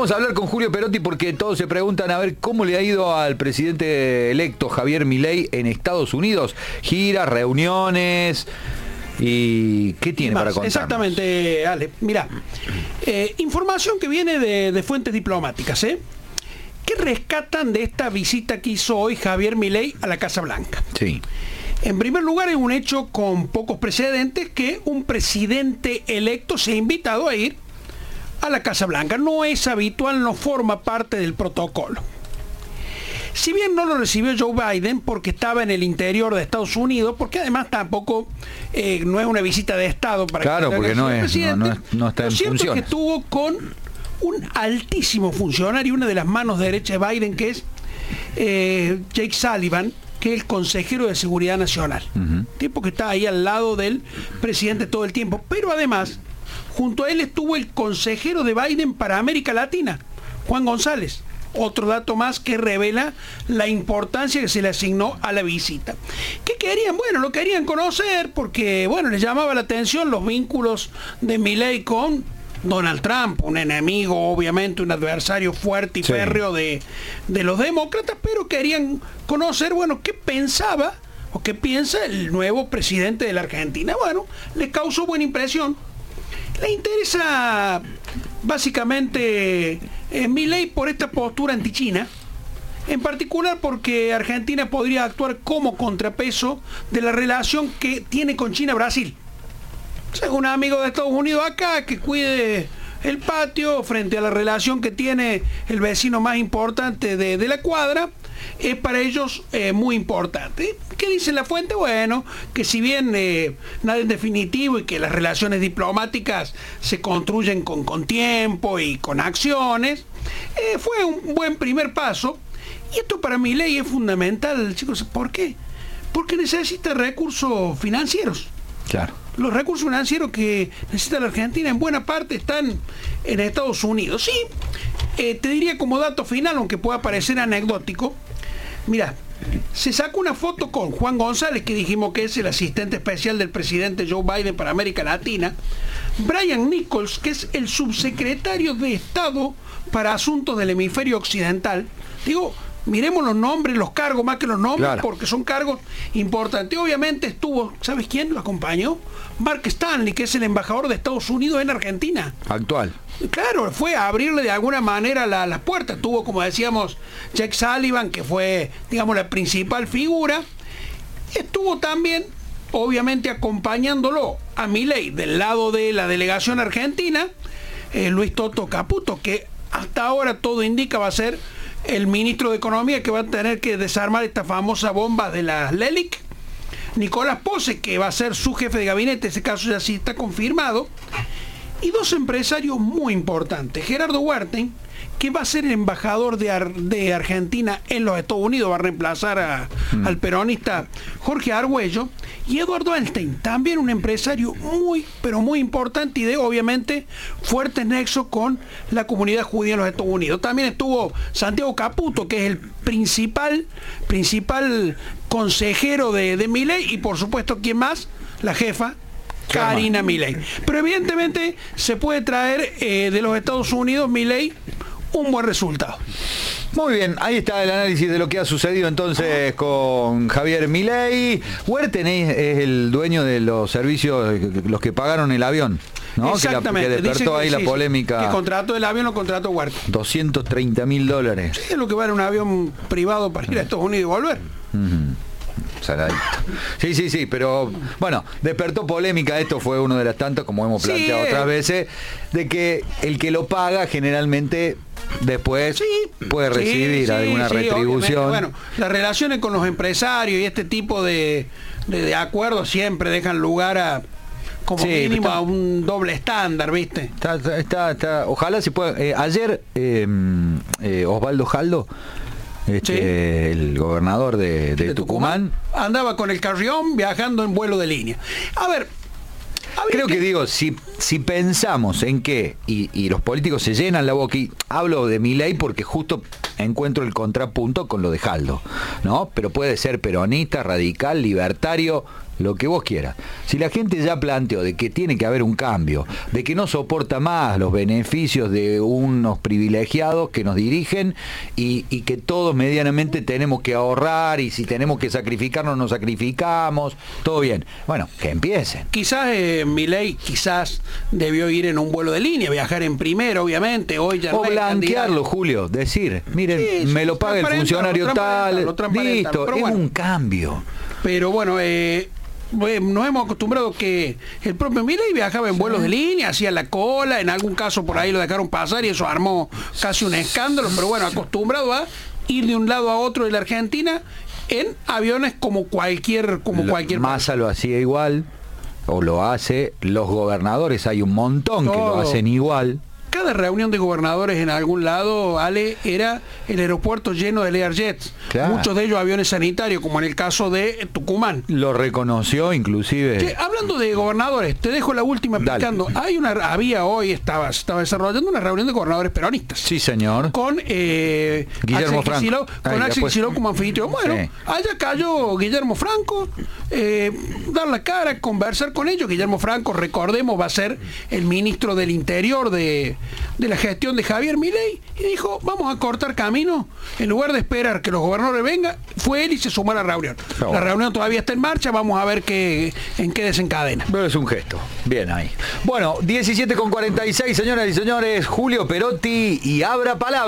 vamos a hablar con Julio Perotti porque todos se preguntan a ver cómo le ha ido al presidente electo Javier Milei en Estados Unidos. Giras, reuniones. ¿Y qué tiene para contar? Exactamente, Ale. Mira, eh, información que viene de, fuentes diplomáticas, ¿eh? ¿Qué rescatan de esta visita que hizo hoy Javier Milei a la Casa Blanca? Sí. En primer lugar, es un hecho con pocos precedentes que un presidente electo se ha invitado a ir a la Casa Blanca. No es habitual, no forma parte del protocolo. Si bien no lo recibió Joe Biden porque estaba en el interior de Estados Unidos, porque además tampoco eh, no es una visita de Estado para claro, porque no, es, no, no, está lo cierto es que estuvo con un altísimo funcionario, una de las manos derechas de Biden, que es eh, Jake Sullivan, que es el consejero de Seguridad Nacional. Tipo que está ahí al lado del presidente todo el tiempo. Pero además, junto a él estuvo el consejero de Biden para América Latina, Juan González. Otro dato más que revela la importancia que se le asignó a la visita. ¿Qué querían? Bueno, lo querían conocer porque, bueno, les llamaba la atención los vínculos de Milley con Donald Trump, un enemigo, obviamente, un adversario fuerte y férreo de, de los demócratas, pero querían conocer, bueno, qué pensaba o qué piensa el nuevo presidente de la Argentina. Bueno, le causó buena impresión. Le interesa básicamente eh, mi ley por esta postura anti-China, en particular porque Argentina podría actuar como contrapeso de la relación que tiene con China-Brasil. O un amigo de Estados Unidos acá que cuide el patio frente a la relación que tiene el vecino más importante de, la cuadra, es para ellos eh, muy importante. ¿Qué dice la fuente? Bueno, que si bien eh, nada es definitivo y que las relaciones diplomáticas se construyen con, con tiempo y con acciones, eh, fue un buen primer paso. Y esto para mi ley es fundamental, chicos. ¿Por qué? Porque necesita recursos financieros. Claro los recursos financieros que necesita la Argentina en buena parte están en Estados Unidos. Sí, eh, te diría como dato final, aunque pueda parecer anecdótico, mira, se sacó una foto con Juan González, que dijimos que es el asistente especial del presidente Joe Biden para América Latina, Brian Nichols, que es el subsecretario de Estado para Asuntos del Hemisferio Occidental. Digo, miremos los nombres, los cargos más que los nombres, porque son cargos importantes. Obviamente estuvo, ¿sabes quién lo acompañó? Mark Stanley, que es el embajador de Estados Unidos en Argentina. Actual. Claro, fue a abrirle de alguna manera las puertas. Tuvo, como decíamos, Jack Sullivan, que fue, digamos, la principal figura. Estuvo también, obviamente, acompañándolo a Milei del lado de la delegación argentina, eh, Luis Toto Caputo, que hasta ahora todo indica va a ser el ministro de Economía que va a tener que desarmar esta famosa bomba de la LELIC, Nicolás Pose, que va a ser su jefe de gabinete, ese caso ya sí está confirmado, y dos empresarios muy importantes, Gerardo Huerten, que va a ser el embajador de, Argentina en los Estados Unidos, va a reemplazar mm. al peronista Jorge Argüello, y Eduardo Einstein, también un empresario muy, pero muy importante y de obviamente fuertes nexos con la comunidad judía en los Estados Unidos. También estuvo Santiago Caputo, que es el principal, principal consejero de, de Miley, y por supuesto, ¿quién más? La jefa, Karina Milei. Pero evidentemente se puede traer eh, de los Estados Unidos Milei un buen resultado. Muy bien, ahí está el análisis de lo que ha sucedido entonces con Javier Milei. Huerten es, el dueño de los servicios, los que pagaron el avión. ¿no? Exactamente. Que, despertó ahí la polémica. Que contrato el avión o contrato Huerten. 230 mil dólares. Sí, es lo que vale un avión privado para ir a Estados Unidos y volver. Sí, sí, sí, pero bueno, despertó polémica, esto fue uno de las tantas, como hemos planteado otras veces, de que el que lo paga generalmente después puede recibir alguna retribución. Bueno, las relaciones con los empresarios y este tipo de, de, acuerdos siempre dejan lugar a como mínimo a un doble estándar, ¿viste? Está, está, ojalá se pueda. Eh, ayer eh, eh, Osvaldo Jaldo este, el gobernador de, Tucumán. Andaba con el carrión viajando en vuelo de línea. A ver, Creo que... digo, si, si pensamos en que, y, los políticos se llenan la boca, y hablo de mi ley porque justo encuentro el contrapunto con lo de Jaldo, ¿no? Pero puede ser peronista, radical, libertario, lo que vos quieras. Si la gente ya planteó de que tiene que haber un cambio, de que no soporta más los beneficios de unos privilegiados que nos dirigen y, que todos medianamente tenemos que ahorrar y si tenemos que sacrificarnos, nos sacrificamos, todo bien. Bueno, que empiecen. Quizás eh, mi ley, quizás debió ir en un vuelo de línea, viajar en primero, obviamente, hoy ya O blanquearlo, Julio, decir, miren, me lo paga el funcionario tal, listo, es un cambio. Pero bueno, eh, nos hemos acostumbrado que el propio Milei viajaba en vuelos de línea, hacía la cola, en algún caso por ahí lo dejaron pasar y eso armó casi un escándalo, pero bueno, acostumbrado a ir de un lado a otro de la Argentina en aviones como cualquier como cualquier Massa lo hacía igual o lo hace los gobernadores hay un montón que lo hacen igual cada reunión de gobernadores en algún lado, Ale, era el aeropuerto lleno de Learjets. Muchos de ellos aviones sanitarios, como en el caso de Tucumán. Lo reconoció inclusive. hablando de gobernadores, te dejo la última explicando. Hay una, había hoy, estaba, estaba desarrollando una reunión de gobernadores peronistas. Sí, señor. Con eh, Guillermo Franco. con Axel Kicillof como anfitrión. Bueno, allá cayó Guillermo Franco, eh, dar la cara, conversar con ellos. Guillermo Franco, recordemos, va a ser el ministro del Interior de, de la gestión de Javier Milei y dijo, vamos a cortar camino, en lugar de esperar que los gobernadores vengan, fue él y se sumó a la reunión. La reunión todavía está en marcha, vamos a ver qué, en qué desencadena. Pero es un gesto, bien ahí. Bueno, 17 con 46, señoras y señores, Julio Perotti y abra palabra.